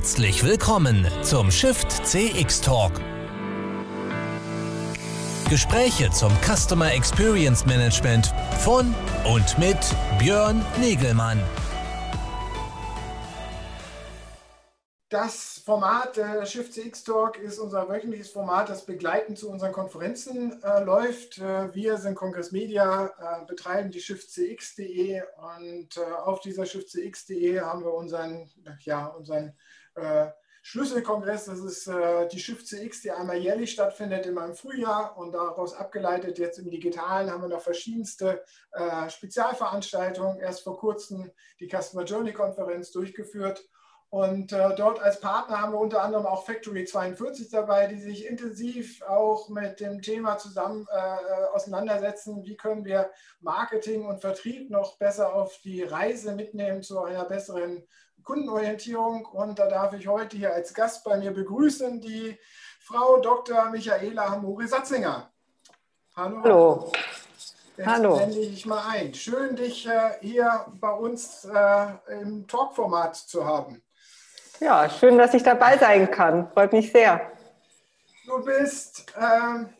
Herzlich willkommen zum Shift CX Talk. Gespräche zum Customer Experience Management von und mit Björn Negelmann. Das Format äh, Shift CX Talk ist unser wöchentliches Format, das begleitend zu unseren Konferenzen äh, läuft. Äh, wir sind Kongress Media, äh, betreiben die shiftcx.de und äh, auf dieser shiftcx.de haben wir unseren, ja, unseren Schlüsselkongress. Das ist die Shift CX, die einmal jährlich stattfindet, immer im Frühjahr und daraus abgeleitet jetzt im Digitalen haben wir noch verschiedenste Spezialveranstaltungen. Erst vor kurzem die Customer Journey Konferenz durchgeführt und äh, dort als Partner haben wir unter anderem auch Factory 42 dabei, die sich intensiv auch mit dem Thema zusammen äh, auseinandersetzen, wie können wir Marketing und Vertrieb noch besser auf die Reise mitnehmen zu einer besseren Kundenorientierung. Und da darf ich heute hier als Gast bei mir begrüßen die Frau Dr. Michaela Hamuri-Satzinger. Hallo. Hallo. Jetzt Hallo. blende ich mal ein. Schön, dich äh, hier bei uns äh, im Talkformat zu haben. Ja, schön, dass ich dabei sein kann. Freut mich sehr. Du bist ähm,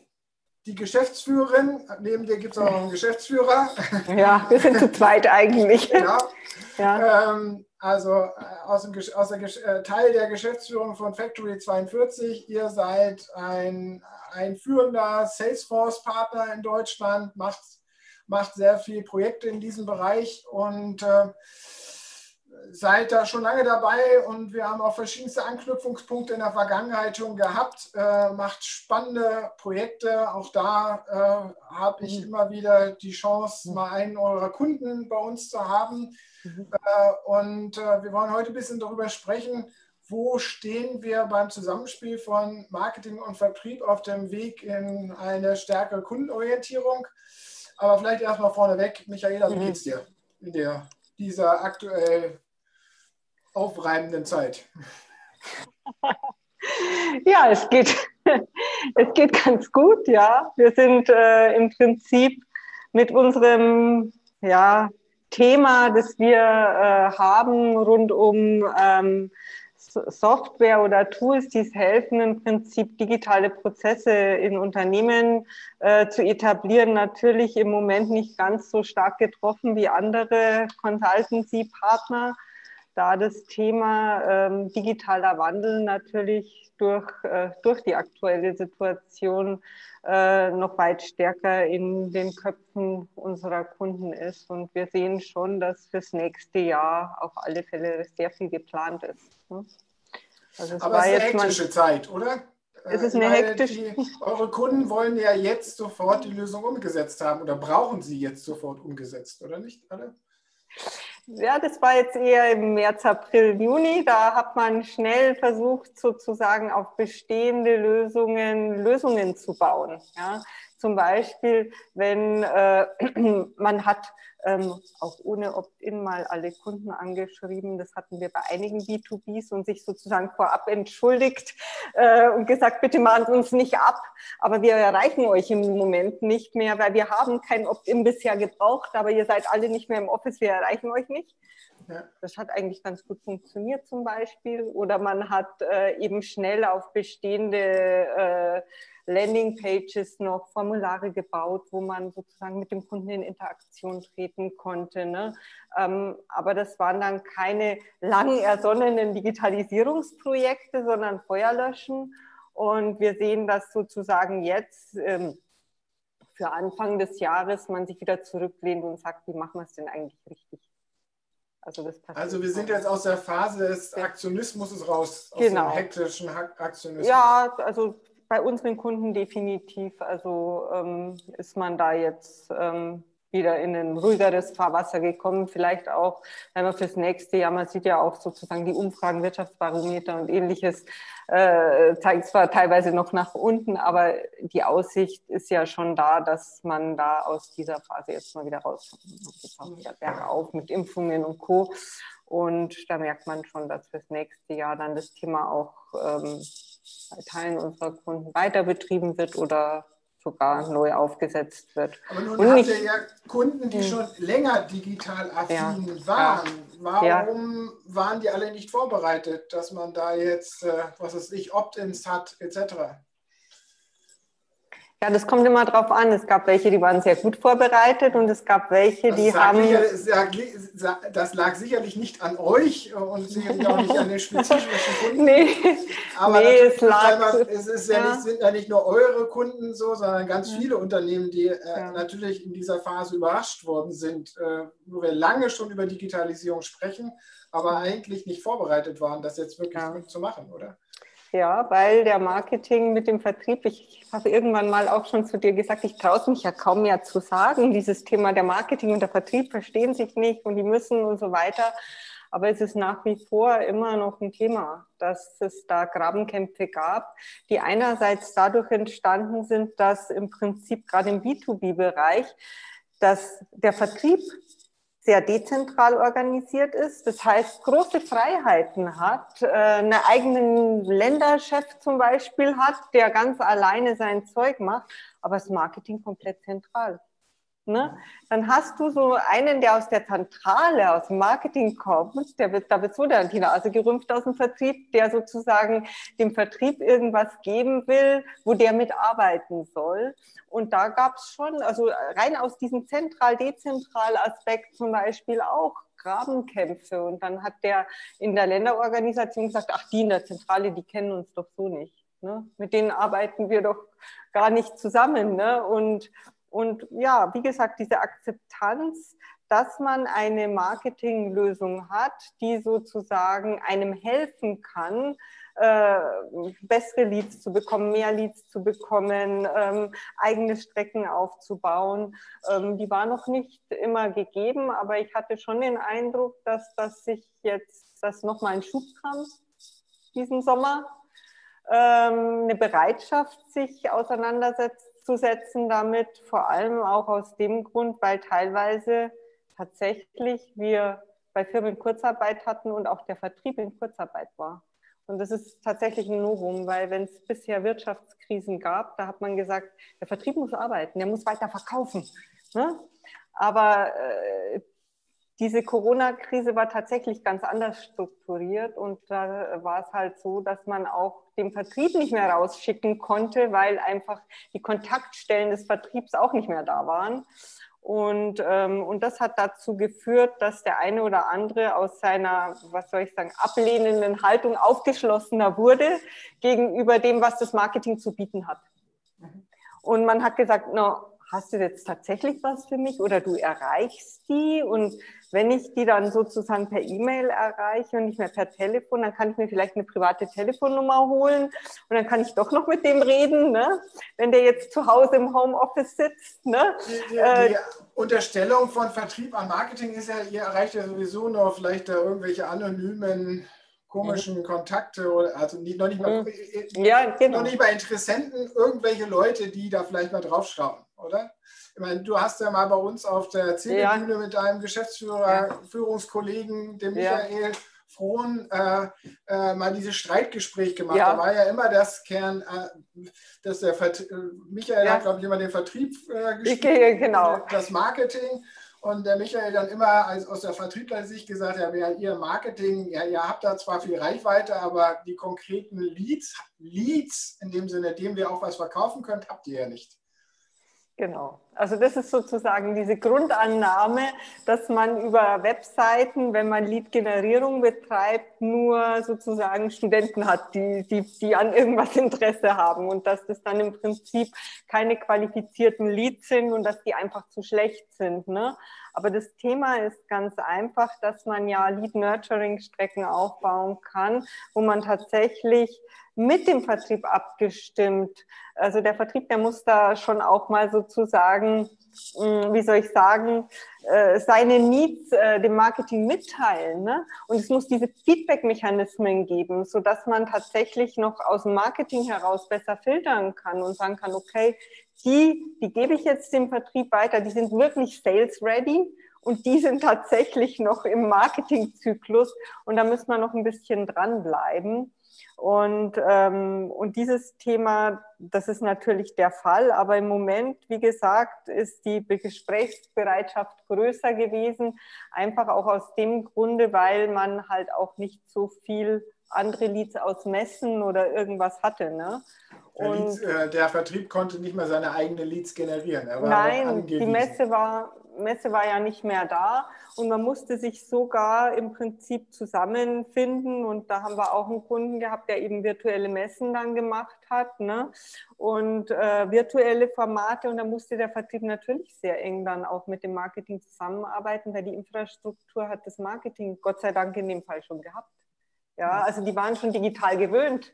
die Geschäftsführerin. Neben dir gibt es auch noch einen Geschäftsführer. Ja, wir sind zu zweit eigentlich. Ja. Ja. Ähm, also äh, aus dem, aus der, äh, Teil der Geschäftsführung von Factory 42. Ihr seid ein, ein führender Salesforce-Partner in Deutschland, macht, macht sehr viele Projekte in diesem Bereich und äh, seid da schon lange dabei und wir haben auch verschiedenste Anknüpfungspunkte in der Vergangenheit schon gehabt, äh, macht spannende Projekte. Auch da äh, habe ich mhm. immer wieder die Chance, mhm. mal einen eurer Kunden bei uns zu haben. Mhm. Äh, und äh, wir wollen heute ein bisschen darüber sprechen, wo stehen wir beim Zusammenspiel von Marketing und Vertrieb auf dem Weg in eine stärkere Kundenorientierung. Aber vielleicht erstmal vorneweg, Michaela, wie geht's dir in der, dieser aktuell aufreibenden Zeit? Ja, es geht, es geht ganz gut, ja. Wir sind äh, im Prinzip mit unserem ja, Thema, das wir äh, haben, rund um ähm, Software oder Tools, die es helfen, im Prinzip digitale Prozesse in Unternehmen äh, zu etablieren, natürlich im Moment nicht ganz so stark getroffen wie andere Consultancy-Partner da das Thema ähm, digitaler Wandel natürlich durch, äh, durch die aktuelle Situation äh, noch weit stärker in den Köpfen unserer Kunden ist. Und wir sehen schon, dass fürs nächste Jahr auf alle Fälle sehr viel geplant ist. Ne? Also es Aber war es ist eine hektische mal, Zeit, oder? Es ist eine hektische. eure Kunden wollen ja jetzt sofort die Lösung umgesetzt haben oder brauchen sie jetzt sofort umgesetzt, oder nicht? Alle? Ja, das war jetzt eher im März, April, Juni. Da hat man schnell versucht, sozusagen auf bestehende Lösungen Lösungen zu bauen. Ja, zum Beispiel, wenn äh, man hat ähm, auch ohne Opt-in mal alle Kunden angeschrieben. Das hatten wir bei einigen B2Bs und sich sozusagen vorab entschuldigt äh, und gesagt, bitte Sie uns nicht ab. Aber wir erreichen euch im Moment nicht mehr, weil wir haben kein Opt-in bisher gebraucht, aber ihr seid alle nicht mehr im Office, wir erreichen euch nicht. Ja. Das hat eigentlich ganz gut funktioniert zum Beispiel. Oder man hat äh, eben schnell auf bestehende äh, Landingpages noch Formulare gebaut, wo man sozusagen mit dem Kunden in Interaktion treten konnte. Ne? Ähm, aber das waren dann keine lang ersonnenen Digitalisierungsprojekte, sondern Feuerlöschen. Und wir sehen, dass sozusagen jetzt ähm, für Anfang des Jahres man sich wieder zurücklehnt und sagt, wie machen wir es denn eigentlich richtig? Also, also, wir sind jetzt aus der Phase des Aktionismus raus, aus genau. dem hektischen Aktionismus. Ja, also bei unseren Kunden definitiv. Also ähm, ist man da jetzt ähm, wieder in ein ruhigeres Fahrwasser gekommen. Vielleicht auch, wenn man fürs nächste Jahr, man sieht ja auch sozusagen die Umfragen, Wirtschaftsbarometer und ähnliches, äh, zeigt zwar teilweise noch nach unten, aber die Aussicht ist ja schon da, dass man da aus dieser Phase jetzt mal wieder rauskommt. Jetzt auch wieder bergauf mit Impfungen und Co. Und da merkt man schon, dass fürs nächste Jahr dann das Thema auch ähm, bei Teilen unserer Kunden weiter betrieben wird oder sogar neu aufgesetzt wird. Aber nun Und habt ihr ja Kunden, die hm. schon länger digital affin ja, waren. Ja. warum ja. waren die alle nicht vorbereitet, dass man da jetzt, äh, was weiß ich, Opt-ins hat, etc.? Ja, das kommt immer drauf an. Es gab welche, die waren sehr gut vorbereitet und es gab welche, das die haben. Sicher, das lag sicherlich nicht an euch und sicherlich auch nicht an den spezifischen Kunden. nee, aber nee, es, lag, es ist ja, ja. Nicht, sind ja nicht nur eure Kunden so, sondern ganz viele Unternehmen, die äh, ja. natürlich in dieser Phase überrascht worden sind, äh, wo wir lange schon über Digitalisierung sprechen, aber eigentlich nicht vorbereitet waren, das jetzt wirklich ja. zu machen, oder? Ja, weil der Marketing mit dem Vertrieb, ich habe irgendwann mal auch schon zu dir gesagt, ich traue es mich ja kaum mehr zu sagen, dieses Thema der Marketing und der Vertrieb verstehen sich nicht und die müssen und so weiter. Aber es ist nach wie vor immer noch ein Thema, dass es da Grabenkämpfe gab, die einerseits dadurch entstanden sind, dass im Prinzip gerade im B2B-Bereich, dass der Vertrieb sehr dezentral organisiert ist, das heißt große Freiheiten hat, äh, einen eigenen Länderchef zum Beispiel hat, der ganz alleine sein Zeug macht, aber das Marketing komplett zentral. Ne? Dann hast du so einen, der aus der Zentrale, aus dem Marketing kommt, der wird, da wird so der die Nase gerümpft aus dem Vertrieb, der sozusagen dem Vertrieb irgendwas geben will, wo der mitarbeiten soll. Und da gab es schon, also rein aus diesem zentral-dezentral-Aspekt zum Beispiel auch Grabenkämpfe. Und dann hat der in der Länderorganisation gesagt, ach, die in der Zentrale, die kennen uns doch so nicht. Ne? Mit denen arbeiten wir doch gar nicht zusammen. Ne? Und und ja, wie gesagt, diese Akzeptanz, dass man eine Marketinglösung hat, die sozusagen einem helfen kann, äh, bessere Leads zu bekommen, mehr Leads zu bekommen, ähm, eigene Strecken aufzubauen. Ähm, die war noch nicht immer gegeben, aber ich hatte schon den Eindruck, dass das sich jetzt, dass nochmal ein Schub kam diesen Sommer. Ähm, eine Bereitschaft, sich auseinandersetzt zu setzen damit, vor allem auch aus dem Grund, weil teilweise tatsächlich wir bei Firmen Kurzarbeit hatten und auch der Vertrieb in Kurzarbeit war. Und das ist tatsächlich ein Novum, weil wenn es bisher Wirtschaftskrisen gab, da hat man gesagt, der Vertrieb muss arbeiten, der muss weiter verkaufen. Ne? Aber äh, diese Corona-Krise war tatsächlich ganz anders strukturiert und da war es halt so, dass man auch den Vertrieb nicht mehr rausschicken konnte, weil einfach die Kontaktstellen des Vertriebs auch nicht mehr da waren. Und, ähm, und das hat dazu geführt, dass der eine oder andere aus seiner, was soll ich sagen, ablehnenden Haltung aufgeschlossener wurde gegenüber dem, was das Marketing zu bieten hat. Mhm. Und man hat gesagt, no, hast du jetzt tatsächlich was für mich oder du erreichst die und wenn ich die dann sozusagen per E-Mail erreiche und nicht mehr per Telefon, dann kann ich mir vielleicht eine private Telefonnummer holen und dann kann ich doch noch mit dem reden, ne? wenn der jetzt zu Hause im Homeoffice sitzt. Ne? Die, die, äh, die Unterstellung von Vertrieb an Marketing ist ja, ihr erreicht ja sowieso noch vielleicht da irgendwelche anonymen komischen mhm. Kontakte oder also nicht, noch, nicht mal, mhm. ja, genau. noch nicht mal Interessenten, irgendwelche Leute, die da vielleicht mal drauf schauen, oder? Ich meine, du hast ja mal bei uns auf der Zielbühne ja. mit deinem Geschäftsführer, ja. Führungskollegen, dem Michael. Frohn, äh, äh, mal dieses Streitgespräch gemacht. Da war ja immer das Kern, äh, dass der Vert Michael hat, glaube ich, immer den Vertrieb äh, gespielt, genau. das Marketing. Und der Michael dann immer als, aus der Vertriebler-Sicht gesagt, ja, ja, ihr Marketing, ja, ihr habt da zwar viel Reichweite, aber die konkreten Leads, Leads in dem Sinne, dem wir auch was verkaufen könnt, habt ihr ja nicht. Genau. Also das ist sozusagen diese Grundannahme, dass man über Webseiten, wenn man Lead-Generierung betreibt, nur sozusagen Studenten hat, die, die, die an irgendwas Interesse haben und dass das dann im Prinzip keine qualifizierten Leads sind und dass die einfach zu schlecht sind. Ne? Aber das Thema ist ganz einfach, dass man ja Lead-Nurturing-Strecken aufbauen kann, wo man tatsächlich mit dem Vertrieb abgestimmt. Also der Vertrieb, der muss da schon auch mal sozusagen, hm, wie soll ich sagen, äh, seine Needs äh, dem Marketing mitteilen. Ne? Und es muss diese Feedback-Mechanismen geben, sodass man tatsächlich noch aus dem Marketing heraus besser filtern kann und sagen kann, okay, die, die gebe ich jetzt dem Vertrieb weiter, die sind wirklich sales-ready und die sind tatsächlich noch im Marketingzyklus und da müssen wir noch ein bisschen dranbleiben. Und, ähm, und dieses Thema, das ist natürlich der Fall, aber im Moment, wie gesagt, ist die Gesprächsbereitschaft größer gewesen, einfach auch aus dem Grunde, weil man halt auch nicht so viel andere Leads aus Messen oder irgendwas hatte. Ne? Der, Leads, äh, der, Vertrieb konnte nicht mehr seine eigenen Leads generieren. nein, die Messe war, Messe war ja nicht mehr da. Und man musste sich sogar im Prinzip zusammenfinden. Und da haben wir auch einen Kunden gehabt, der eben virtuelle Messen dann gemacht hat ne? und äh, virtuelle Formate. Und da musste der Vertrieb natürlich sehr eng dann auch mit dem Marketing zusammenarbeiten, weil die Infrastruktur hat das Marketing Gott sei Dank in dem Fall schon gehabt. Ja, also die waren schon digital gewöhnt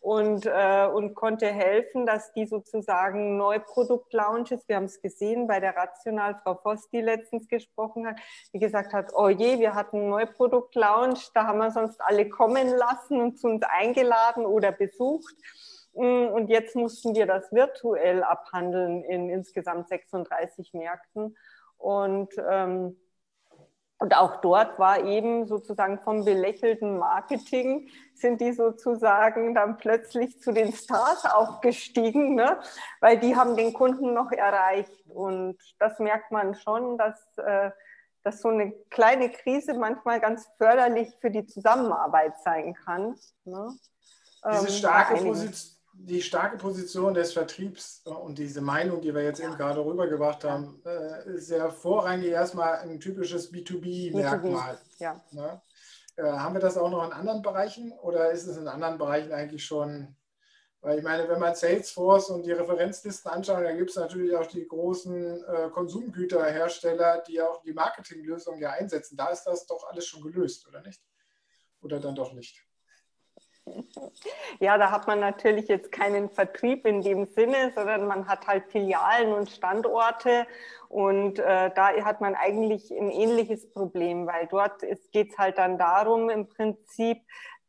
und, äh, und konnte helfen, dass die sozusagen Neuprodukt-Launches, wir haben es gesehen bei der Rational, Frau Voss, die letztens gesprochen hat, die gesagt hat, oh je, wir hatten einen Neuprodukt-Launch, da haben wir sonst alle kommen lassen und zu uns eingeladen oder besucht. Mm, und jetzt mussten wir das virtuell abhandeln in insgesamt 36 Märkten. Und ähm, und auch dort war eben sozusagen vom belächelten Marketing sind die sozusagen dann plötzlich zu den Stars aufgestiegen, ne? weil die haben den Kunden noch erreicht. Und das merkt man schon, dass, äh, dass so eine kleine Krise manchmal ganz förderlich für die Zusammenarbeit sein kann. Ne? Diese ähm, starke Position die starke Position des Vertriebs äh, und diese Meinung, die wir jetzt eben gerade rübergebracht haben, äh, ist ja vorrangig erstmal ein typisches B2B-Merkmal. Ja. Ne? Äh, haben wir das auch noch in anderen Bereichen oder ist es in anderen Bereichen eigentlich schon? Weil ich meine, wenn man Salesforce und die Referenzlisten anschaut, dann gibt es natürlich auch die großen Konsumgüterhersteller, die auch die Marketinglösungen ja einsetzen. Da ist das doch alles schon gelöst, oder nicht? Oder dann doch nicht? Ja, da hat man natürlich jetzt keinen Vertrieb in dem Sinne, sondern man hat halt Filialen und Standorte. Und äh, da hat man eigentlich ein ähnliches Problem, weil dort geht es halt dann darum, im Prinzip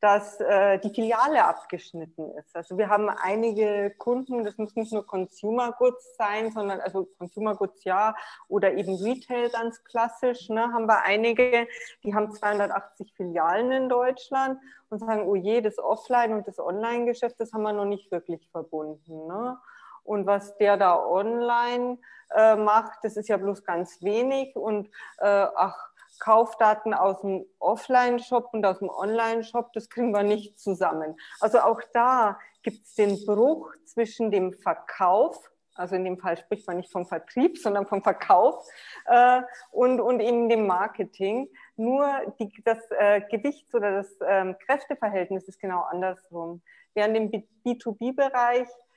dass äh, die Filiale abgeschnitten ist. Also wir haben einige Kunden, das muss nicht nur Consumer Goods sein, sondern also Consumer Goods ja oder eben Retail ganz klassisch. Ne, haben wir einige, die haben 280 Filialen in Deutschland und sagen, oh je, das Offline- und das Online-Geschäft, das haben wir noch nicht wirklich verbunden. Ne? Und was der da online äh, macht, das ist ja bloß ganz wenig und äh, ach, Kaufdaten aus dem Offline-Shop und aus dem Online-Shop, das kriegen wir nicht zusammen. Also auch da gibt es den Bruch zwischen dem Verkauf, also in dem Fall spricht man nicht vom Vertrieb, sondern vom Verkauf äh, und, und eben dem Marketing. Nur die, das äh, Gewichts- oder das ähm, Kräfteverhältnis ist genau andersrum. Während im B2B-Bereich ähm,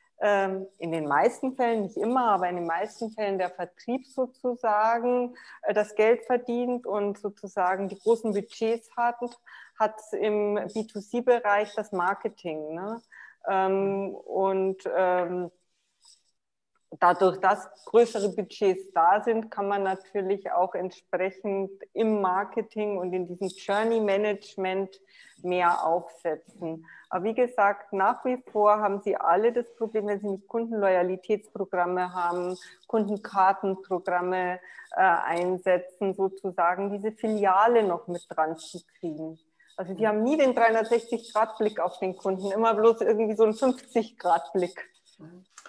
in den meisten Fällen, nicht immer, aber in den meisten Fällen der Vertrieb sozusagen äh, das Geld verdient und sozusagen die großen Budgets hat, hat im B2C-Bereich das Marketing. Ne? Ähm, und ähm, dadurch, dass größere Budgets da sind, kann man natürlich auch entsprechend im Marketing und in diesem Journey Management mehr aufsetzen. Aber wie gesagt, nach wie vor haben Sie alle das Problem, wenn Sie nicht Kundenloyalitätsprogramme haben, Kundenkartenprogramme äh, einsetzen, sozusagen diese Filiale noch mit dran zu kriegen. Also Sie haben nie den 360-Grad-Blick auf den Kunden, immer bloß irgendwie so einen 50-Grad-Blick.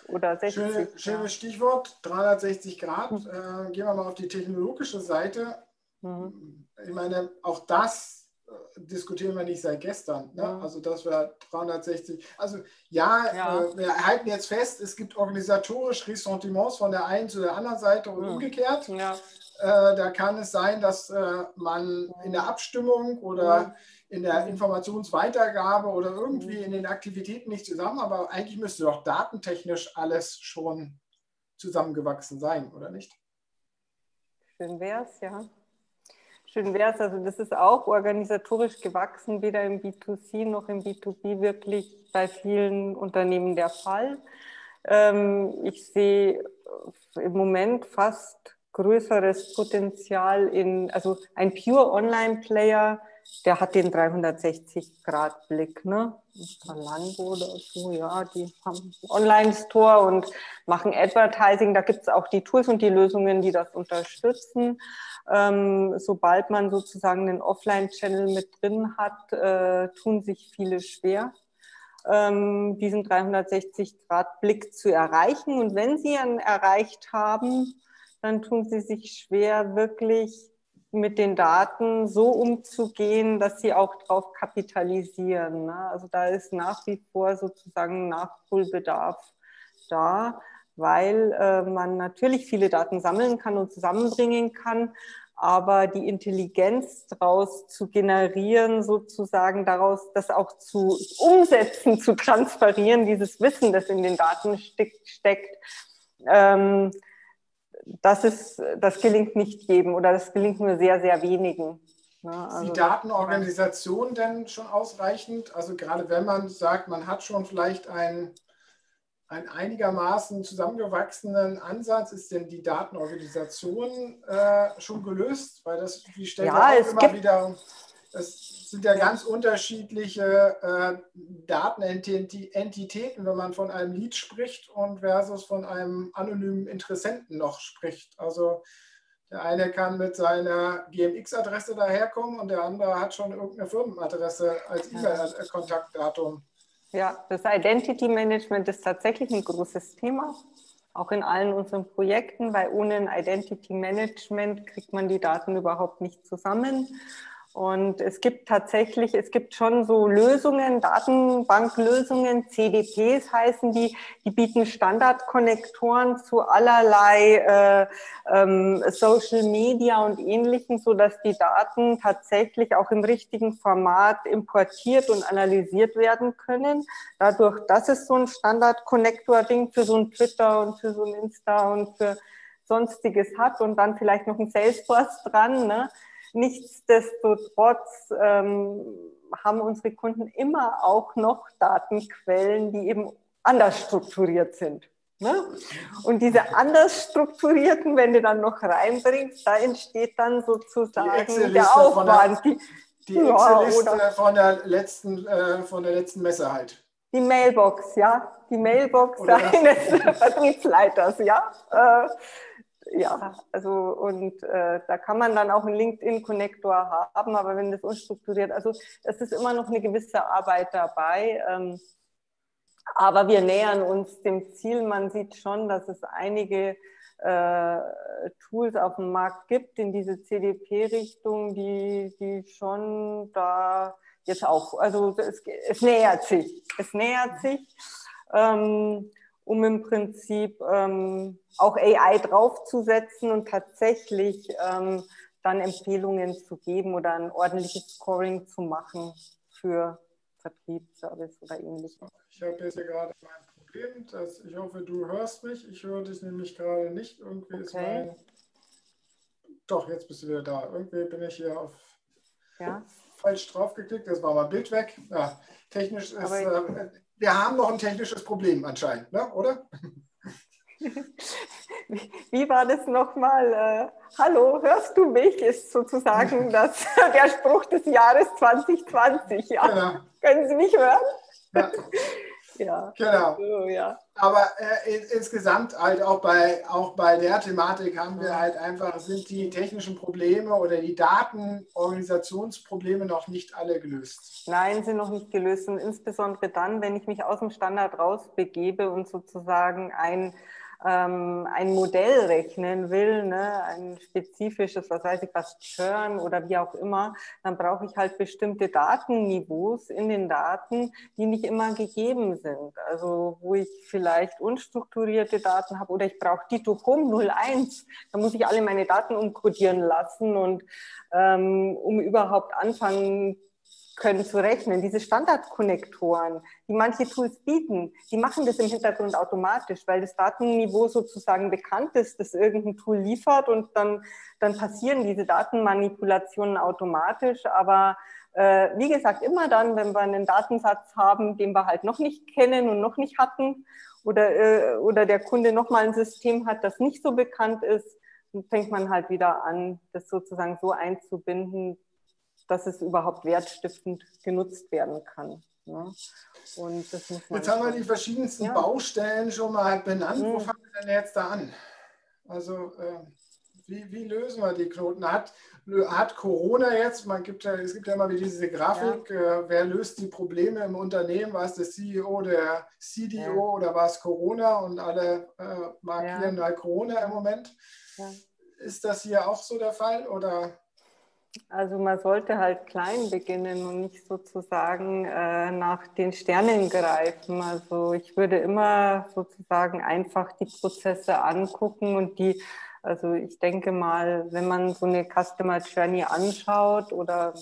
Oder 60. Schöne, schönes Stichwort, 360 Grad. Mhm. Äh, gehen wir mal auf die technologische Seite. Mhm. Ich meine, auch das diskutieren wir nicht seit gestern. Ne? Mhm. Also, dass wir 360, also ja, ja. Äh, wir halten jetzt fest, es gibt organisatorisch Ressentiments von der einen zu der anderen Seite und mhm. umgekehrt. Ja. Äh, da kann es sein, dass äh, man in der Abstimmung oder mhm in der Informationsweitergabe oder irgendwie in den Aktivitäten nicht zusammen, aber eigentlich müsste doch datentechnisch alles schon zusammengewachsen sein, oder nicht? Schön wäre es, ja. Schön wäre es. Also das ist auch organisatorisch gewachsen, weder im B2C noch im B2B wirklich bei vielen Unternehmen der Fall. Ähm, ich sehe im Moment fast größeres Potenzial in, also ein Pure Online-Player, der hat den 360-Grad-Blick, ne? Zalando oder so, ja, die haben Online-Store und machen Advertising. Da gibt es auch die Tools und die Lösungen, die das unterstützen. Ähm, sobald man sozusagen einen Offline-Channel mit drin hat, äh, tun sich viele schwer. ähm, diesen 360-Grad-Blick zu erreichen. Und wenn sie ihn erreicht haben, dann tun sie sich schwer, wirklich mit den Daten so umzugehen, dass sie auch darauf kapitalisieren. Ne? Also da ist nach wie vor sozusagen Nachholbedarf da, weil äh, man natürlich viele Daten sammeln kann und zusammenbringen kann, aber die Intelligenz daraus zu generieren, sozusagen daraus das auch zu umsetzen, zu transferieren, dieses Wissen, das in den Daten steckt, ähm, das, ist, das gelingt nicht jedem oder das gelingt nur sehr, sehr wenigen. Ne? Also, die Datenorganisation denn schon ausreichend? Also gerade wenn man sagt, man hat schon vielleicht ein einen einigermaßen zusammengewachsenen Ansatz. Ist denn die Datenorganisation äh, schon gelöst? Weil das, wie stellt ja, auch immer wieder, es sind ja ganz unterschiedliche äh, Datenentitäten, wenn man von einem Lead spricht und versus von einem anonymen Interessenten noch spricht. Also der eine kann mit seiner GMX-Adresse daherkommen und der andere hat schon irgendeine Firmenadresse als E-Mail-Kontaktdatum. Ja, das Identity Management ist tatsächlich ein großes Thema, auch in allen unseren Projekten, weil ohne ein Identity Management kriegt man die Daten überhaupt nicht zusammen. Und es gibt tatsächlich, es gibt schon so Lösungen, Datenbanklösungen, CDPs heißen die, die bieten Standardkonnektoren zu allerlei äh, ähm, Social Media und ähnlichen, so dass die Daten tatsächlich auch im richtigen Format importiert und analysiert werden können. Dadurch, dass es so ein Standardkonnektor-Ding für so ein Twitter und für so ein Insta und für sonstiges hat und dann vielleicht noch ein Salesforce dran, ne? Nichtsdestotrotz ähm, haben unsere Kunden immer auch noch Datenquellen, die eben anders strukturiert sind. Ne? Und diese anders strukturierten, wenn du dann noch reinbringst, da entsteht dann sozusagen der Aufwand. Die, die Excel-Liste ja, von der letzten äh, von der letzten Messe halt. Die Mailbox, ja, die Mailbox eines Vertriebsleiters, ja. Äh, ja, also und äh, da kann man dann auch einen LinkedIn-Connector haben, aber wenn das unstrukturiert, also es ist immer noch eine gewisse Arbeit dabei. Ähm, aber wir nähern uns dem Ziel. Man sieht schon, dass es einige äh, Tools auf dem Markt gibt in diese CDP-Richtung, die, die schon da jetzt auch, also es, es nähert sich. Es nähert sich. Ähm, um im Prinzip ähm, auch AI draufzusetzen und tatsächlich ähm, dann Empfehlungen zu geben oder ein ordentliches Scoring zu machen für Vertriebsservice oder ähnliches. Ich habe jetzt hier gerade mein Problem, dass ich hoffe, du hörst mich. Ich höre dich nämlich gerade nicht. Irgendwie okay. ist mein. Doch, jetzt bist du wieder da. Irgendwie bin ich hier auf ja? falsch draufgeklickt. Das war mein Bild weg. Ja, technisch ist. Äh, wir haben noch ein technisches Problem anscheinend, ne? oder? Wie war das nochmal? Äh, Hallo, hörst du mich? Ist sozusagen das, der Spruch des Jahres 2020. Ja. Genau. Können Sie mich hören? Ja. Ja. Genau. So, ja. Aber äh, in, insgesamt halt auch bei, auch bei der Thematik haben wir halt einfach, sind die technischen Probleme oder die Datenorganisationsprobleme noch nicht alle gelöst. Nein, sind noch nicht gelöst. Und insbesondere dann, wenn ich mich aus dem Standard rausbegebe und sozusagen ein ähm, ein Modell rechnen will, ne, ein spezifisches, was weiß ich was, Churn oder wie auch immer, dann brauche ich halt bestimmte Datenniveaus in den Daten, die nicht immer gegeben sind. Also wo ich vielleicht unstrukturierte Daten habe oder ich brauche Dito Home 01, da muss ich alle meine Daten umkodieren lassen und ähm, um überhaupt anfangen können zu rechnen. Diese Standardkonnektoren, die manche Tools bieten, die machen das im Hintergrund automatisch, weil das Datenniveau sozusagen bekannt ist, das irgendein Tool liefert und dann, dann passieren diese Datenmanipulationen automatisch. Aber äh, wie gesagt, immer dann, wenn wir einen Datensatz haben, den wir halt noch nicht kennen und noch nicht hatten oder, äh, oder der Kunde nochmal ein System hat, das nicht so bekannt ist, fängt man halt wieder an, das sozusagen so einzubinden, dass es überhaupt wertstiftend genutzt werden kann. Ne? Und das muss man jetzt haben wir die verschiedensten ja. Baustellen schon mal benannt. Mhm. Wo fangen wir denn jetzt da an? Also äh, wie, wie lösen wir die Knoten? Hat, hat Corona jetzt, man gibt ja, es gibt ja immer wieder diese Grafik, ja. äh, wer löst die Probleme im Unternehmen? War es der CEO, der CDO ja. oder war es Corona und alle äh, markieren ja. Corona im Moment? Ist das hier auch so der Fall oder? Also man sollte halt klein beginnen und nicht sozusagen äh, nach den Sternen greifen. Also ich würde immer sozusagen einfach die Prozesse angucken und die, also ich denke mal, wenn man so eine Customer Journey anschaut oder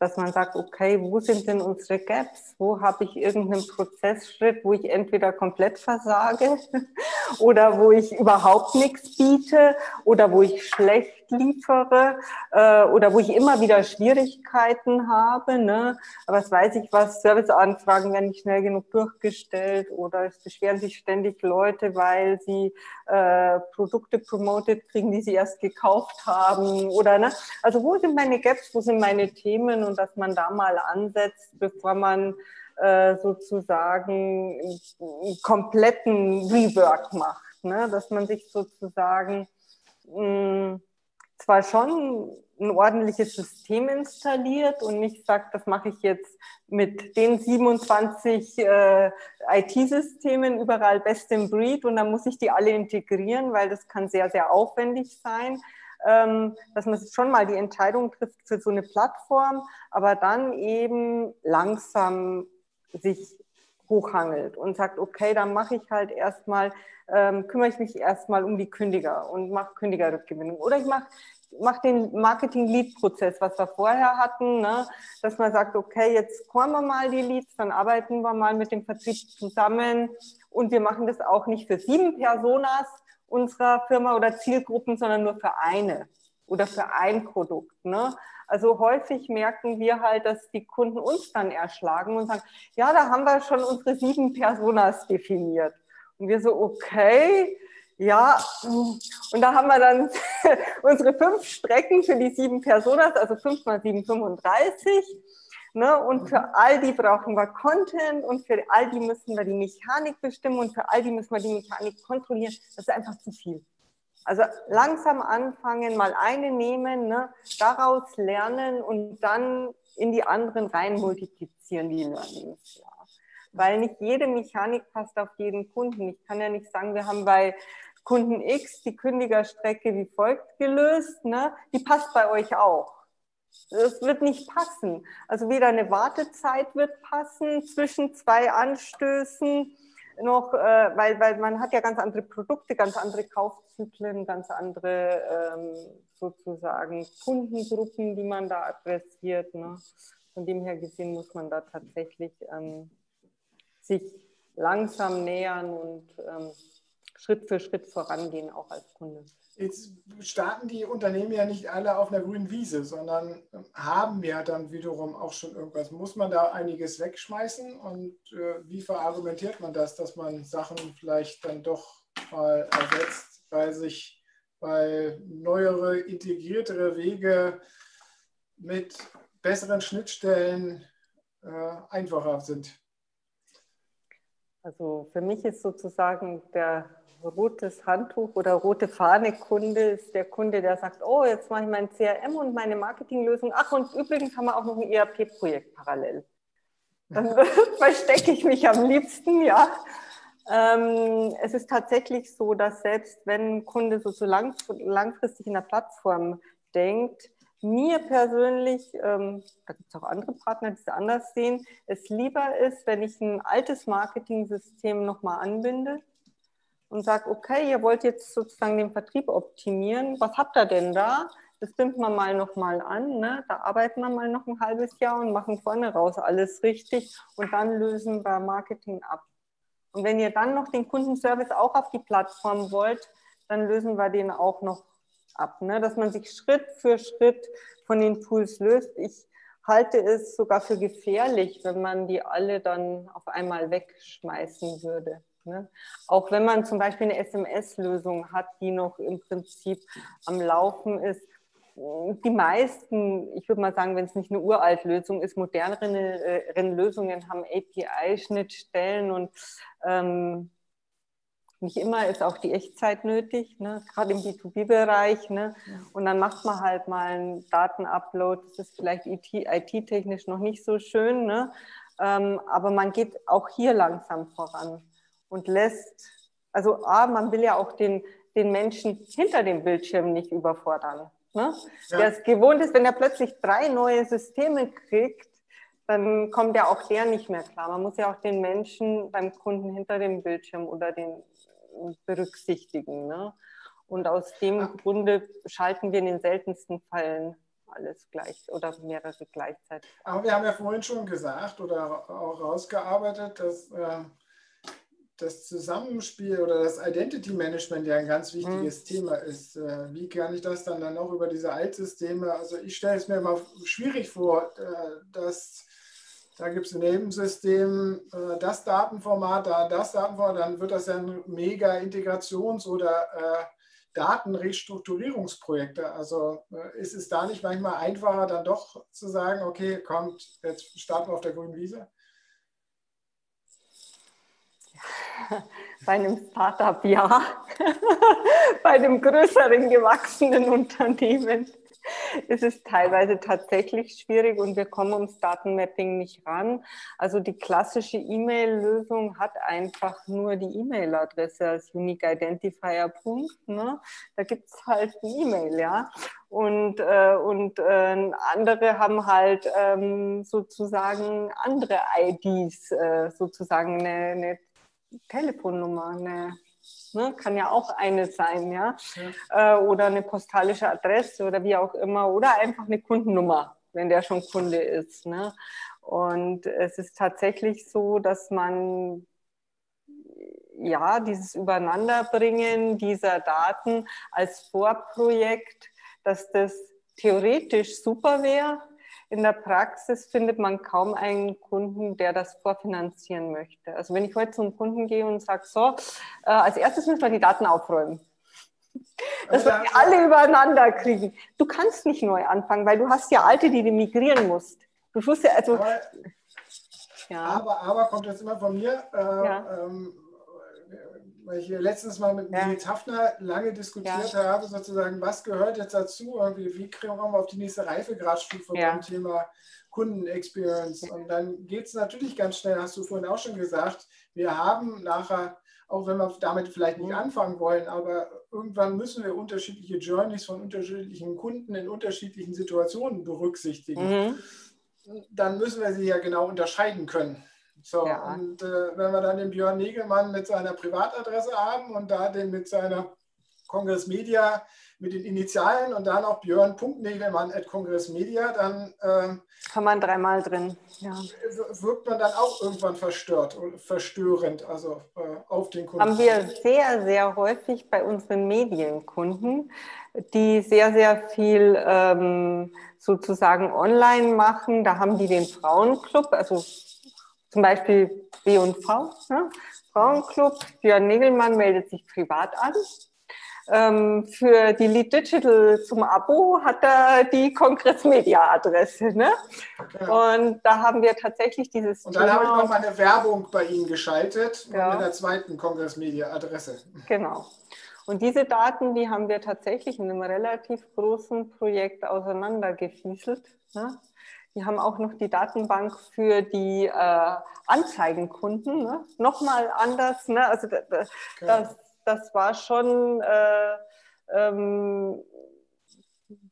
dass man sagt, okay, wo sind denn unsere Gaps? Wo habe ich irgendeinen Prozessschritt, wo ich entweder komplett versage oder wo ich überhaupt nichts biete oder wo ich schlecht liefere äh, oder wo ich immer wieder Schwierigkeiten habe. Ne? Aber was weiß ich was, Serviceanfragen werden nicht schnell genug durchgestellt oder es beschweren sich ständig Leute, weil sie äh, Produkte promoted kriegen, die sie erst gekauft haben oder ne? Also wo sind meine Gaps, wo sind meine Themen und dass man da mal ansetzt, bevor man äh, sozusagen einen kompletten Rework macht, ne? dass man sich sozusagen mh, mm, zwar schon ein ordentliches System installiert und nicht sagt, das mache ich jetzt mit den 27 äh, IT-Systemen überall best in breed und dann muss ich die alle integrieren, weil das kann sehr, sehr aufwendig sein. Ähm, dass man schon mal die Entscheidung trifft für so eine Plattform, aber dann eben langsam sich hochhangelt und sagt, okay, dann mache ich halt erstmal, ähm, kümmere ich mich erstmal um die Kündiger und mache Kündigerrückgewinnung. Oder ich mache mach den Marketing-Lead-Prozess, was wir vorher hatten, ne? dass man sagt, okay, jetzt kommen wir mal die Leads, dann arbeiten wir mal mit dem Vertrieb zusammen und wir machen das auch nicht für sieben Personas unserer Firma oder Zielgruppen, sondern nur für eine oder für ein Produkt. Ne? Also häufig merken wir halt, dass die Kunden uns dann erschlagen und sagen, ja, da haben wir schon unsere sieben Personas definiert. Und wir so, okay, ja, und da haben wir dann unsere fünf Strecken für die sieben Personas, also fünf mal sieben, 35. Ne? Und für all die brauchen wir Content und für all die müssen wir die Mechanik bestimmen und für all die müssen wir die Mechanik kontrollieren. Das ist einfach zu viel. Also langsam anfangen, mal eine nehmen, ne, daraus lernen und dann in die anderen rein multiplizieren, die Learnings. Ja. Weil nicht jede Mechanik passt auf jeden Kunden. Ich kann ja nicht sagen, wir haben bei Kunden X die Kündigerstrecke wie folgt gelöst, ne, die passt bei euch auch. Das wird nicht passen. Also weder eine Wartezeit wird passen zwischen zwei Anstößen, noch, äh, weil, weil man hat ja ganz andere Produkte, ganz andere Kaufzyklen, ganz andere ähm, sozusagen Kundengruppen, die man da adressiert. Ne? Von dem her gesehen muss man da tatsächlich ähm, sich langsam nähern und ähm, Schritt für Schritt vorangehen, auch als Kunde. Jetzt starten die Unternehmen ja nicht alle auf einer grünen Wiese, sondern haben ja dann wiederum auch schon irgendwas. Muss man da einiges wegschmeißen und äh, wie verargumentiert man das, dass man Sachen vielleicht dann doch mal ersetzt, weil sich weil neuere, integriertere Wege mit besseren Schnittstellen äh, einfacher sind? Also für mich ist sozusagen der rotes Handtuch oder rote Fahne Kunde ist der Kunde, der sagt, oh, jetzt mache ich mein CRM und meine Marketinglösung. Ach, und übrigens haben wir auch noch ein ERP-Projekt parallel. Dann verstecke ich mich am liebsten, ja. Ähm, es ist tatsächlich so, dass selbst wenn ein Kunde so, so lang, langfristig in der Plattform denkt, mir persönlich, ähm, da gibt es auch andere Partner, die es anders sehen, es lieber ist, wenn ich ein altes Marketing-System nochmal anbinde und sage, okay, ihr wollt jetzt sozusagen den Vertrieb optimieren, was habt ihr denn da? Das binden wir mal nochmal an, ne? da arbeiten wir mal noch ein halbes Jahr und machen vorne raus alles richtig und dann lösen wir Marketing ab. Und wenn ihr dann noch den Kundenservice auch auf die Plattform wollt, dann lösen wir den auch noch ab, ne? dass man sich Schritt für Schritt von den Tools löst. Ich halte es sogar für gefährlich, wenn man die alle dann auf einmal wegschmeißen würde. Ne? Auch wenn man zum Beispiel eine SMS-Lösung hat, die noch im Prinzip am Laufen ist. Die meisten, ich würde mal sagen, wenn es nicht eine uralt Lösung ist, moderneren äh, Lösungen haben API-Schnittstellen und ähm, Nicht immer ist auch die Echtzeit nötig, ne? gerade im B2B-Bereich. Ne? Und dann macht man halt mal einen Datenupload. Das ist vielleicht IT-technisch noch nicht so schön, ne? Ähm, aber man geht auch hier langsam voran und lässt, also A, man will ja auch den, den Menschen hinter dem Bildschirm nicht überfordern. Ne? Ja. Der es gewohnt ist, wenn er plötzlich drei neue Systeme kriegt, dann kommt ja auch der nicht mehr klar. Man muss ja auch den Menschen beim Kunden hinter dem Bildschirm oder den berücksichtigen. Ne? Und aus dem. Grunde schalten wir in den seltensten Fällen alles gleich oder mehrere gleichzeitig. Aber wir haben ja vorhin schon gesagt oder auch rausgearbeitet, dass äh, das Zusammenspiel oder das Identity Management ja ein ganz wichtiges mhm. Thema ist. Äh, wie kann ich das dann, dann auch über diese Altsysteme? Also ich stelle es mir immer schwierig vor, äh, dass da gibt es in jedem System äh, das Datenformat, da das Datenformat, dann wird das ja ein mega Integrations- oder äh, Datenrestrukturierungsprojekte. Also äh, ist es da nicht manchmal einfacher, dann doch zu sagen, okay, kommt, jetzt starten wir auf der grünen Wiese? Bei einem Startup ja, bei einem größeren gewachsenen Unternehmen ist es teilweise tatsächlich schwierig und wir kommen ums Datenmapping nicht ran. Also die klassische E-Mail-Lösung hat einfach nur die E-Mail-Adresse als Unique Identifier Punkt. Ne? Da gibt es halt die E-Mail, ja. Und, äh, und äh, andere haben halt ähm, sozusagen andere IDs, äh, sozusagen eine, eine Telefonnummer, eine Ne? Kann ja auch eine sein, ja. ja. Äh, oder eine postalische Adresse oder wie auch immer. Oder einfach eine Kundennummer, wenn der schon Kunde ist. Ne? Und es ist tatsächlich so, dass man ja dieses Übereinanderbringen dieser Daten als Vorprojekt, dass das theoretisch super wäre, in der Praxis findet man kaum einen Kunden, der das vorfinanzieren möchte. Also wenn ich heute zum Kunden gehe und sage, so, äh, als erstes müssen wir die Daten aufräumen. Das wir alle übereinander kriegen. Du kannst nicht neu anfangen, weil du hast ja alte, die du migrieren musst. Du musst ja, also. Aber, ja. aber, aber kommt jetzt immer von mir. Äh, ja. ähm, weil ich letztens mal mit ja. Nils Hafner lange diskutiert ja. habe, sozusagen, was gehört jetzt dazu, irgendwie, wie kriegen wir auf die nächste Reifegradstufe ja. beim Thema Kundenexperience. Und dann geht es natürlich ganz schnell, hast du vorhin auch schon gesagt, wir haben nachher, auch wenn wir damit vielleicht nicht anfangen wollen, aber irgendwann müssen wir unterschiedliche Journeys von unterschiedlichen Kunden in unterschiedlichen Situationen berücksichtigen. Mhm. Dann müssen wir sie ja genau unterscheiden können. So, ja. und äh, wenn wir dann den Björn Negelmann mit seiner Privatadresse haben und da den mit seiner Kongress Media mit den Initialen und dann auch Björn.negelmann at Kongress Media, dann äh, kann man dreimal drin. Ja. Wirkt man dann auch irgendwann verstört, verstörend, also äh, auf den Kunden. Haben wir sehr, sehr häufig bei unseren Medienkunden, die sehr, sehr viel ähm, sozusagen online machen. Da haben die den Frauenclub, also zum Beispiel B&V, ne? Frauenclub. Björn Negelmann meldet sich privat an. Ähm, für die Lead Digital zum Abo hat er die Kongress Media Adresse. Ne? Und da haben wir tatsächlich dieses. Und dann Thema, habe ich noch mal eine Werbung bei Ihnen geschaltet ja. mit der zweiten Kongress Media Adresse. Genau. Und diese Daten, die haben wir tatsächlich in einem relativ großen Projekt auseinandergefieselt. Ne? Die haben auch noch die Datenbank für die äh, Anzeigenkunden. Ne? Nochmal anders. Ne? Also das, das, das war schon äh, ähm,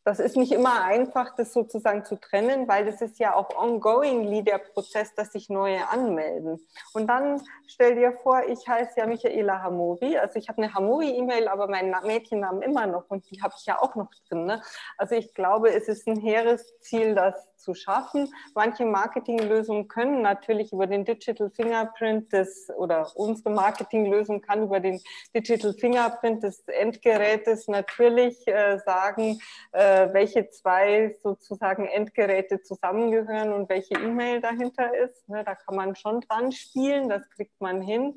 das ist nicht immer einfach, das sozusagen zu trennen, weil das ist ja auch ongoingly der Prozess, dass sich neue anmelden. Und dann stell dir vor, ich heiße ja Michaela Hamori, also ich habe eine Hamori-E-Mail, aber meinen Mädchennamen immer noch und die habe ich ja auch noch drin. Ne? Also ich glaube, es ist ein hehres Ziel, das zu schaffen. Manche Marketinglösungen können natürlich über den Digital Fingerprint des, oder unsere Marketinglösung kann über den Digital Fingerprint des Endgerätes natürlich äh, sagen, äh, welche zwei sozusagen Endgeräte zusammengehören und welche E-Mail dahinter ist. Ne, da kann man schon dran spielen, das kriegt man hin.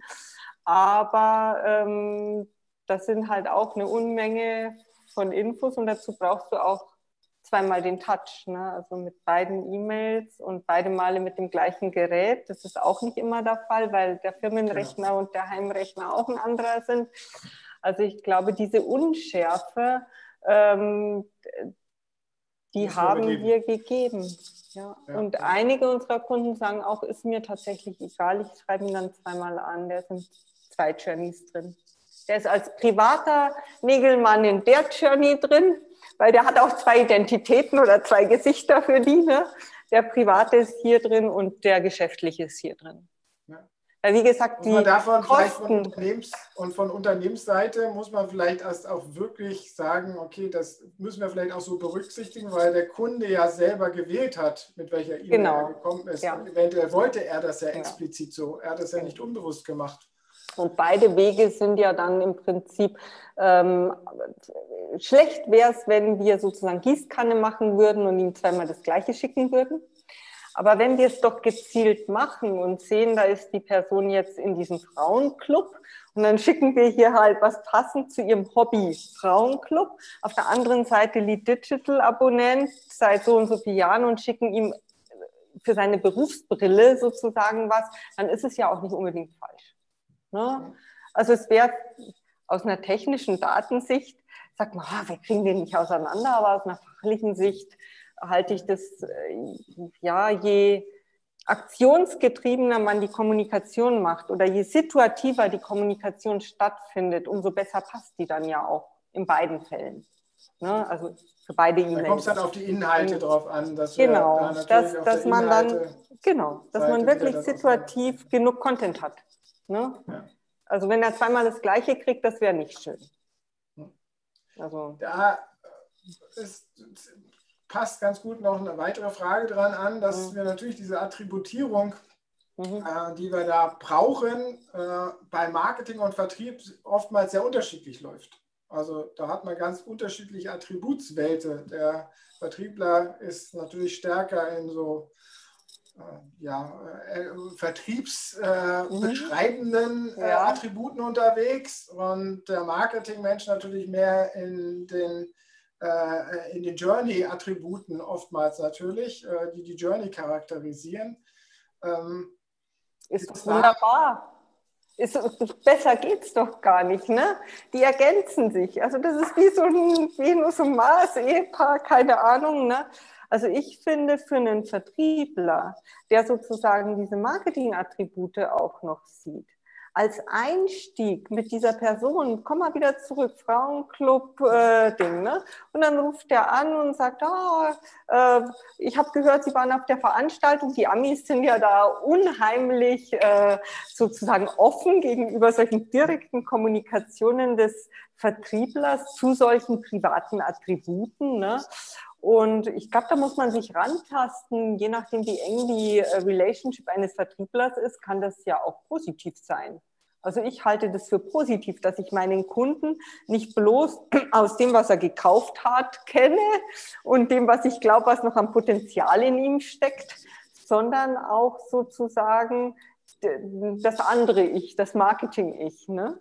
Aber ähm, das sind halt auch eine Unmenge von Infos und dazu brauchst du auch zweimal den Touch, ne? also mit beiden E-Mails und beide Male mit dem gleichen Gerät. Das ist auch nicht immer der Fall, weil der Firmenrechner genau. und der Heimrechner auch ein anderer sind. Also ich glaube, diese Unschärfe, ähm, die das haben wir gegeben. Ja. ja. Und einige unserer Kunden sagen auch, ist mir tatsächlich egal, ich schreibe ihn dann zweimal an, da sind zwei Journeys drin. Der ist als privater Nägelmann in der Journey drin, weil der hat auch zwei Identitäten oder zwei Gesichter für die. Ne? Der private ist hier drin und der geschäftliche ist hier drin. Weil wie gesagt, die davon Kosten... Von Unternehmens und von Unternehmensseite muss man vielleicht erst auch wirklich sagen, okay, das müssen wir vielleicht auch so berücksichtigen, weil der Kunde ja selber gewählt hat, mit welcher E-Mail genau. er gekommen ist. Ja. Eventuell wollte er das ja explizit ja. so. Er hat das ja nicht unbewusst gemacht. Und beide Wege sind ja dann im Prinzip ähm, schlecht wäre es, wenn wir sozusagen Gießkanne machen würden und ihm zweimal das Gleiche schicken würden. Aber wenn wir es doch gezielt machen und sehen, da ist die Person jetzt in diesem Frauenclub und dann schicken wir hier halt was passend zu ihrem Hobby Frauenclub. Auf der anderen Seite Lead Digital Abonnent seit so und so vielen Jahren und schicken ihm für seine Berufsbrille sozusagen was, dann ist es ja auch nicht unbedingt falsch. Ne? Also es wäre aus einer technischen Datensicht, sagt man, ah, wir kriegen den nicht auseinander, aber aus einer fachlichen Sicht halte ich das, äh, ja, je aktionsgetriebener man die Kommunikation macht oder je situativer die Kommunikation stattfindet, umso besser passt die dann ja auch in beiden Fällen. Ne? Also für beide E-Mails. Da kommt es dann auf die Inhalte mhm. drauf an, dass genau, da dass, dass man dann genau, dass Seite man wirklich situativ genug Content hat. Ne? Ja. Also wenn er zweimal das Gleiche kriegt, das wäre nicht schön. Also da ist passt ganz gut noch eine weitere Frage dran an, dass mhm. wir natürlich diese Attributierung, mhm. äh, die wir da brauchen, äh, bei Marketing und Vertrieb oftmals sehr unterschiedlich läuft. Also da hat man ganz unterschiedliche Attributswelte. Der Vertriebler ist natürlich stärker in so äh, ja, äh, vertriebsbeschreibenden äh, mhm. ja. Attributen unterwegs und der Marketingmensch natürlich mehr in den äh, in den Journey-Attributen oftmals natürlich, äh, die die Journey charakterisieren. Ähm, ist doch wunderbar. Ist, besser geht es doch gar nicht, ne? Die ergänzen sich. Also das ist wie so ein Venus und Mars-Ehepaar, keine Ahnung, ne? Also ich finde für einen Vertriebler, der sozusagen diese Marketing-Attribute auch noch sieht, als Einstieg mit dieser Person, komm mal wieder zurück, Frauenclub-Ding, äh, ne? Und dann ruft er an und sagt, ah, äh, ich habe gehört, Sie waren auf der Veranstaltung. Die Amis sind ja da unheimlich äh, sozusagen offen gegenüber solchen direkten Kommunikationen des Vertrieblers zu solchen privaten Attributen. Ne? Und ich glaube, da muss man sich rantasten, je nachdem, wie eng die äh, Relationship eines Vertrieblers ist, kann das ja auch positiv sein. Also ich halte das für positiv, dass ich meinen Kunden nicht bloß aus dem, was er gekauft hat, kenne und dem, was ich glaube, was noch am Potenzial in ihm steckt, sondern auch sozusagen das andere Ich, das Marketing-Ich. Ne?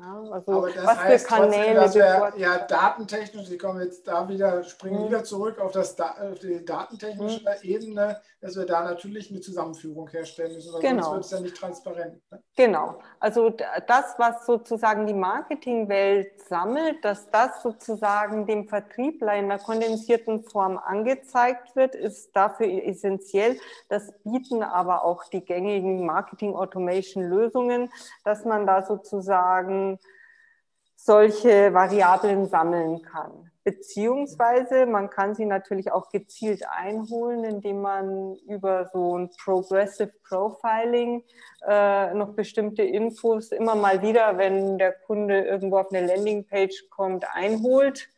Ja, also Aber das was heißt für Kanäle trotzdem, dass wir, ja datentechnisch, ich komme jetzt da wieder, springen mhm. wieder zurück auf, das, auf die datentechnische mhm. Ebene, dass wir da natürlich eine Zusammenführung herstellen müssen, weil genau. sonst wird es ja nicht transparent. Ne? Genau, also das, was sozusagen die Marketingwelt sammelt, dass das sozusagen dem Vertriebler in einer kondensierten Form angezeigt wird, ist dafür essentiell. Das bieten aber auch die gängigen Marketing-Automation-Lösungen, dass man da sozusagen solche Variablen sammeln kann. Beziehungsweise man kann sie natürlich auch gezielt einholen, indem man über so ein Progressive Profiling äh, noch bestimmte Infos immer mal wieder, wenn der Kunde irgendwo auf eine Landingpage kommt, einholt.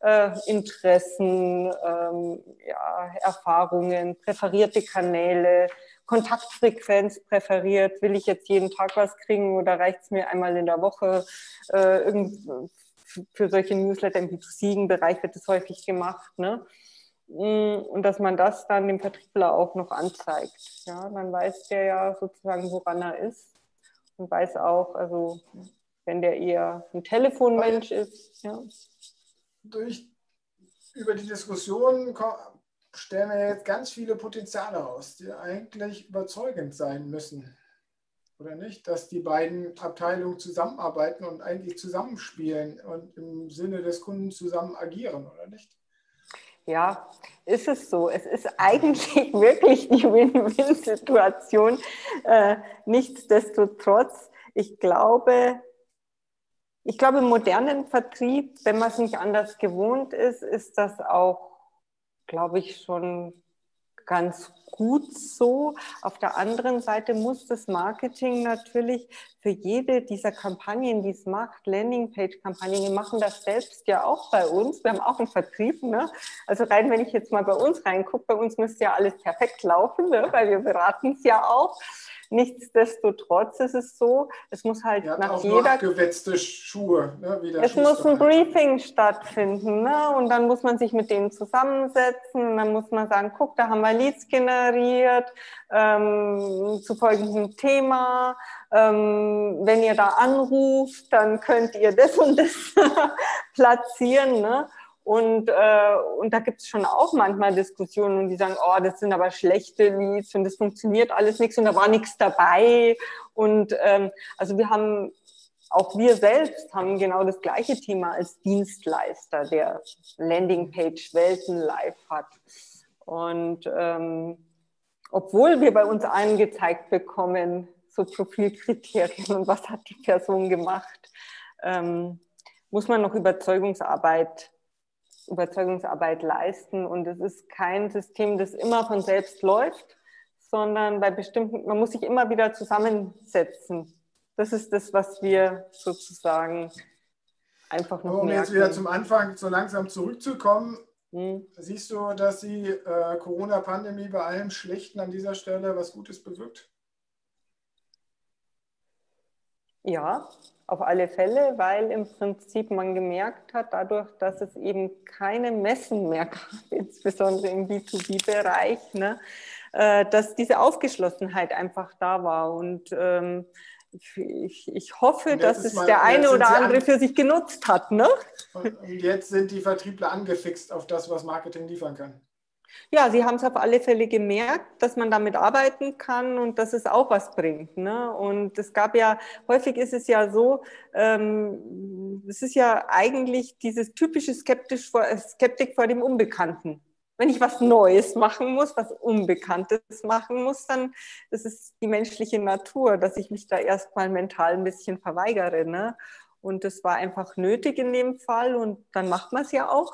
Äh, Interessen, ähm, ja, Erfahrungen, präferierte Kanäle, Kontaktfrequenz präferiert? Will ich jetzt jeden Tag was kriegen oder reicht es mir einmal in der Woche? Äh, für solche Newsletter im B2C-Bereich wird das häufig gemacht. Ne? Mm, und dass man das dann dem Vertriebler auch noch anzeigt. Ja, dann weiß der ja sozusagen, woran er ist und weiß auch, also wenn der eher ein Telefonmensch ist. Ja. Durch über die Diskussion stellen wir jetzt ganz viele Potenziale aus, die eigentlich überzeugend sein müssen. Oder nicht? Dass die beiden Abteilungen zusammenarbeiten und eigentlich zusammenspielen und im Sinne des Kunden zusammen agieren, oder nicht? Ja, ist es so. Es ist eigentlich wirklich die Win-Win-Situation. Äh, nichtsdestotrotz, ich glaube, ich glaube, im modernen Vertrieb, wenn man es nicht anders gewohnt ist, ist das auch, glaube ich, schon ganz gut so. Auf der anderen Seite muss das Marketing natürlich für jede dieser Kampagnen, die es macht, Landingpage-Kampagnen, wir machen das selbst ja auch bei uns. Wir haben auch einen Vertrieb. Ne? Also rein, wenn ich jetzt mal bei uns reingucke, bei uns müsste ja alles perfekt laufen, ne? weil wir beraten es ja auch. Nichtsdestotrotz ist es so, es muss halt Ihr nach auch jeder. gewetzte Schuhe. Ne, es muss ein Briefing stattfinden. Ne? Und dann muss man sich mit denen zusammensetzen. Und dann muss man sagen: guck, da haben wir Leads generiert ähm, zu folgendem Thema. Ähm, wenn ihr da anruft, dann könnt ihr das und das platzieren. Ne? Und, äh, und da gibt es schon auch manchmal Diskussionen und die sagen, oh, das sind aber schlechte Leads und das funktioniert alles nichts und da war nichts dabei. Und ähm, also wir haben, auch wir selbst haben genau das gleiche Thema als Dienstleister, der Landingpage-Welten live hat. Und ähm, obwohl wir bei uns einen gezeigt bekommen, so Profilkriterien und was hat die Person gemacht, ähm, muss man noch Überzeugungsarbeit Überzeugungsarbeit leisten. Und es ist kein System, das immer von selbst läuft, sondern bei bestimmten, man muss sich immer wieder zusammensetzen. Das ist das, was wir sozusagen einfach noch Um merken. jetzt wieder zum Anfang so langsam zurückzukommen, hm. siehst du, dass die äh, Corona-Pandemie bei allem Schlechten an dieser Stelle was Gutes bewirkt? Ja, auf alle Fälle, weil im Prinzip man gemerkt hat, dadurch, dass es eben keine Messen mehr gab, insbesondere im B2B-Bereich, ne, äh, dass diese Aufgeschlossenheit einfach da war. Und ähm, ich, ich, hoffe, dass es mal, der eine oder andere für sich genutzt hat. Ne? Und jetzt sind die Vertriebler angefixt auf das, was Marketing liefern kann. Ja, Sie haben es auf alle Fälle gemerkt, dass man damit arbeiten kann und dass es auch was bringt. Ne? Und es gab ja, häufig ist es ja so, ähm, es ist ja eigentlich dieses typische Skeptisch vor, Skeptik vor dem Unbekannten. Wenn ich was Neues machen muss, was Unbekanntes machen muss, dann das ist die menschliche Natur, dass ich mich da erstmal mental ein bisschen verweigere. Ne? Und das war einfach nötig in dem Fall und dann macht man es ja auch.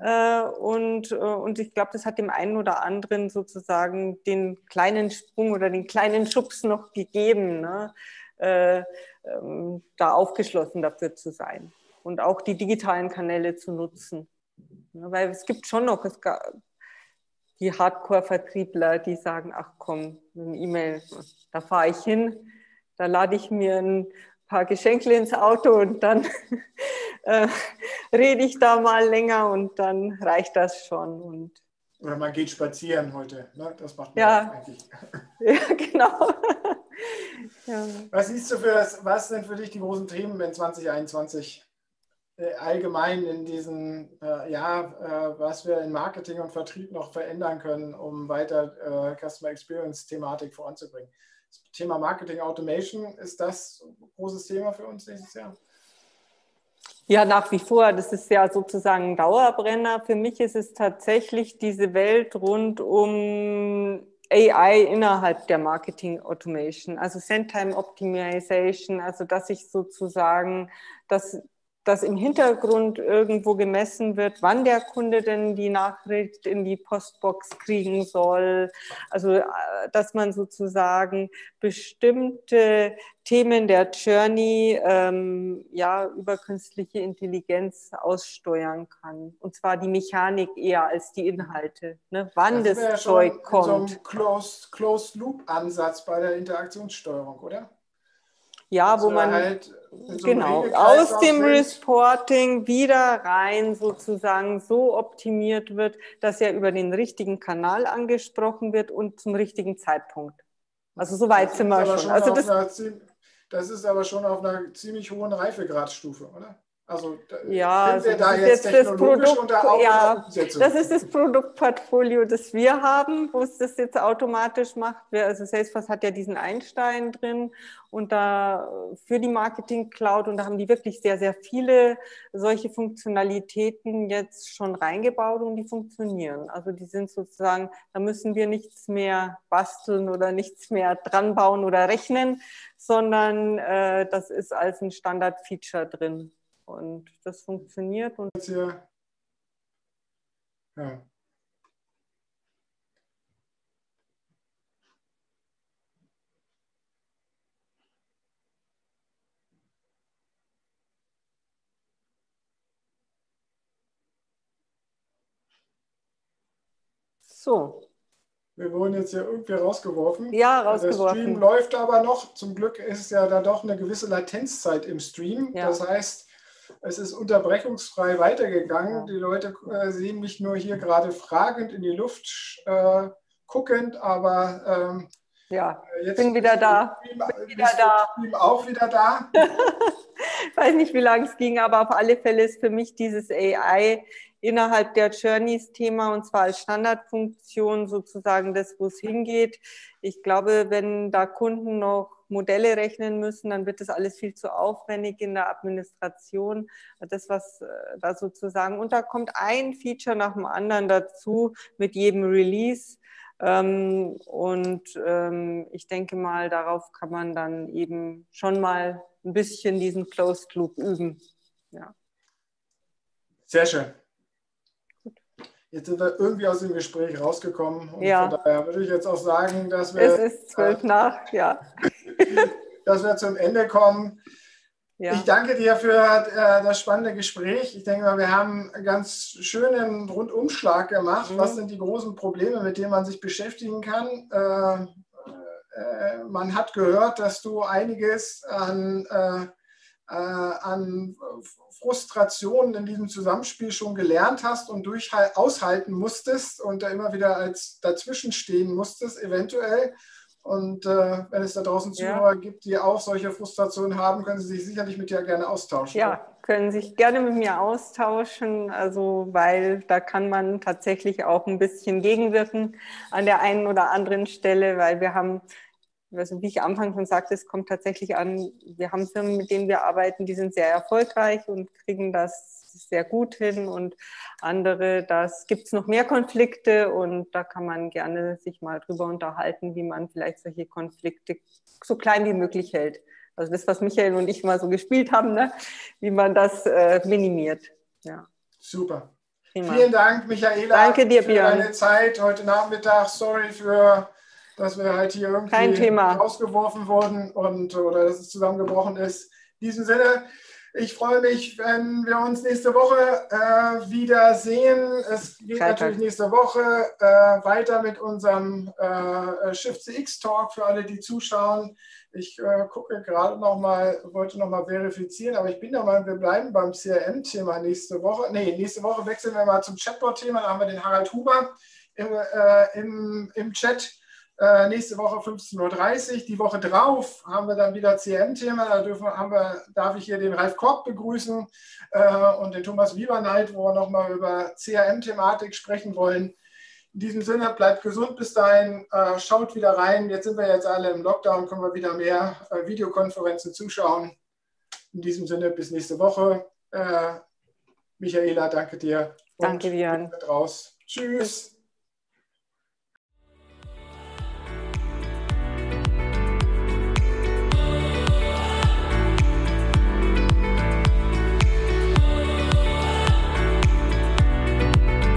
Äh, und, äh, und ich glaube, das hat dem einen oder anderen sozusagen den kleinen Sprung oder den kleinen Schubs noch gegeben, ne? äh, ähm, da aufgeschlossen dafür zu sein und auch die digitalen Kanäle zu nutzen. Ja, weil es gibt schon noch es gab die Hardcore-Vertriebler, die sagen, ach komm, eine E-Mail, da fahre ich hin, da lade ich mir ein paar Geschenke ins Auto und dann äh, rede ich da mal länger und dann reicht das schon. Und Oder man geht spazieren heute, ne? das macht man ja. eigentlich. Ja, genau. ja. Was siehst du für das, was sind für dich die großen Themen in 2021? Äh, allgemein in diesem äh, Jahr, äh, was wir in Marketing und Vertrieb noch verändern können, um weiter äh, Customer Experience Thematik voranzubringen. Das Thema Marketing Automation, ist das ein großes Thema für uns nächstes Jahr? Ja, nach wie vor. Das ist ja sozusagen ein Dauerbrenner. Für mich ist es tatsächlich diese Welt rund um AI innerhalb der Marketing Automation, also Sendtime Optimization, also dass ich sozusagen das dass im Hintergrund irgendwo gemessen wird, wann der Kunde denn die Nachricht in die Postbox kriegen soll. Also, äh, dass man sozusagen bestimmte Themen der Journey ähm, ja, über künstliche Intelligenz aussteuern kann. Und zwar die Mechanik eher als die Inhalte. Ne? Wann das, das Zeug kommt. So ein Closed-Loop-Ansatz bei der Interaktionssteuerung, oder? Ja, wo man halt so genau aus dem Reporting wieder rein sozusagen so optimiert wird, dass er über den richtigen Kanal angesprochen wird und zum richtigen Zeitpunkt. Also so weit sind wir schon. schon also das, einer, das ist aber schon auf einer ziemlich hohen Reifegradstufe, oder? Also ja, also da jetzt, jetzt das Produkt, ja, das ist das Produktportfolio, das wir haben, wo es das jetzt automatisch macht. Also Salesforce hat ja diesen Einstein drin und da für die Marketing Cloud und da haben die wirklich sehr, sehr viele solche Funktionalitäten jetzt schon reingebaut und die funktionieren. Also die sind sozusagen, da müssen wir nichts mehr basteln oder nichts mehr dran bauen oder rechnen, sondern äh, das ist als ein Standard-Feature drin. Und das funktioniert. Und hier, ja. So. Wir wurden jetzt hier irgendwie rausgeworfen. Ja, rausgeworfen. Der Stream läuft aber noch. Zum Glück ist ja da doch eine gewisse Latenzzeit im Stream. Ja. Das heißt, es ist unterbrechungsfrei weitergegangen. Die Leute äh, sehen mich nur hier gerade fragend in die Luft äh, guckend, aber ähm, ja, äh, jetzt bin wieder da. Stream, bin wieder da. Auch wieder da. ich weiß nicht, wie lange es ging, aber auf alle Fälle ist für mich dieses AI innerhalb der Journeys Thema und zwar als Standardfunktion sozusagen das, wo es hingeht. Ich glaube, wenn da Kunden noch Modelle rechnen müssen, dann wird das alles viel zu aufwendig in der Administration. Das, was äh, da sozusagen, und da kommt ein Feature nach dem anderen dazu mit jedem Release. Ähm, und ähm, ich denke mal, darauf kann man dann eben schon mal ein bisschen diesen Closed Loop üben. Ja. Sehr schön. Jetzt sind wir irgendwie aus dem Gespräch rausgekommen. Und ja. von daher würde ich jetzt auch sagen, dass wir. Es ist zwölf äh, nach, ja. dass wir zum Ende kommen. Ja. Ich danke dir für äh, das spannende Gespräch. Ich denke mal, wir haben einen ganz schönen Rundumschlag gemacht. Mhm. Was sind die großen Probleme, mit denen man sich beschäftigen kann? Äh, äh, man hat gehört, dass du einiges an an Frustrationen in diesem Zusammenspiel schon gelernt hast und durch aushalten musstest und da immer wieder als dazwischen stehen musstest, eventuell. Und äh, wenn es da draußen Zuhörer ja. gibt, die auch solche Frustrationen haben, können sie sich sicherlich mit dir gerne austauschen. Ja, können sich gerne mit mir austauschen, also weil da kann man tatsächlich auch ein bisschen gegenwirken an der einen oder anderen Stelle, weil wir haben also wie ich am Anfang schon sagte, es kommt tatsächlich an, wir haben Firmen, mit denen wir arbeiten, die sind sehr erfolgreich und kriegen das sehr gut hin und andere, das gibt es noch mehr Konflikte und da kann man gerne sich mal drüber unterhalten, wie man vielleicht solche Konflikte so klein wie möglich hält. Also das, was Michael und ich mal so gespielt haben, ne? wie man das äh, minimiert. Ja. Super. Prima. Vielen Dank, Michaela, Danke dir, für Björn. deine Zeit heute Nachmittag. Sorry für dass wir halt hier irgendwie rausgeworfen wurden und oder dass es zusammengebrochen ist. In diesem Sinne, ich freue mich, wenn wir uns nächste Woche äh, wieder sehen. Es geht Freitag. natürlich nächste Woche äh, weiter mit unserem äh, Shift CX Talk für alle, die zuschauen. Ich äh, gucke gerade noch mal, wollte noch mal verifizieren, aber ich bin der Meinung, wir bleiben beim CRM-Thema nächste Woche. Nee, nächste Woche wechseln wir mal zum Chatbot-Thema. Da haben wir den Harald Huber im, äh, im, im Chat. Äh, nächste Woche 15.30 Uhr. Die Woche drauf haben wir dann wieder CM-Thema. Da dürfen, haben wir, darf ich hier den Ralf Korb begrüßen äh, und den Thomas Wieberneit, wo wir nochmal über CRM-Thematik sprechen wollen. In diesem Sinne, bleibt gesund bis dahin, äh, schaut wieder rein. Jetzt sind wir jetzt alle im Lockdown, können wir wieder mehr äh, Videokonferenzen zuschauen. In diesem Sinne, bis nächste Woche. Äh, Michaela, danke dir. Danke, Björn. Raus. Tschüss.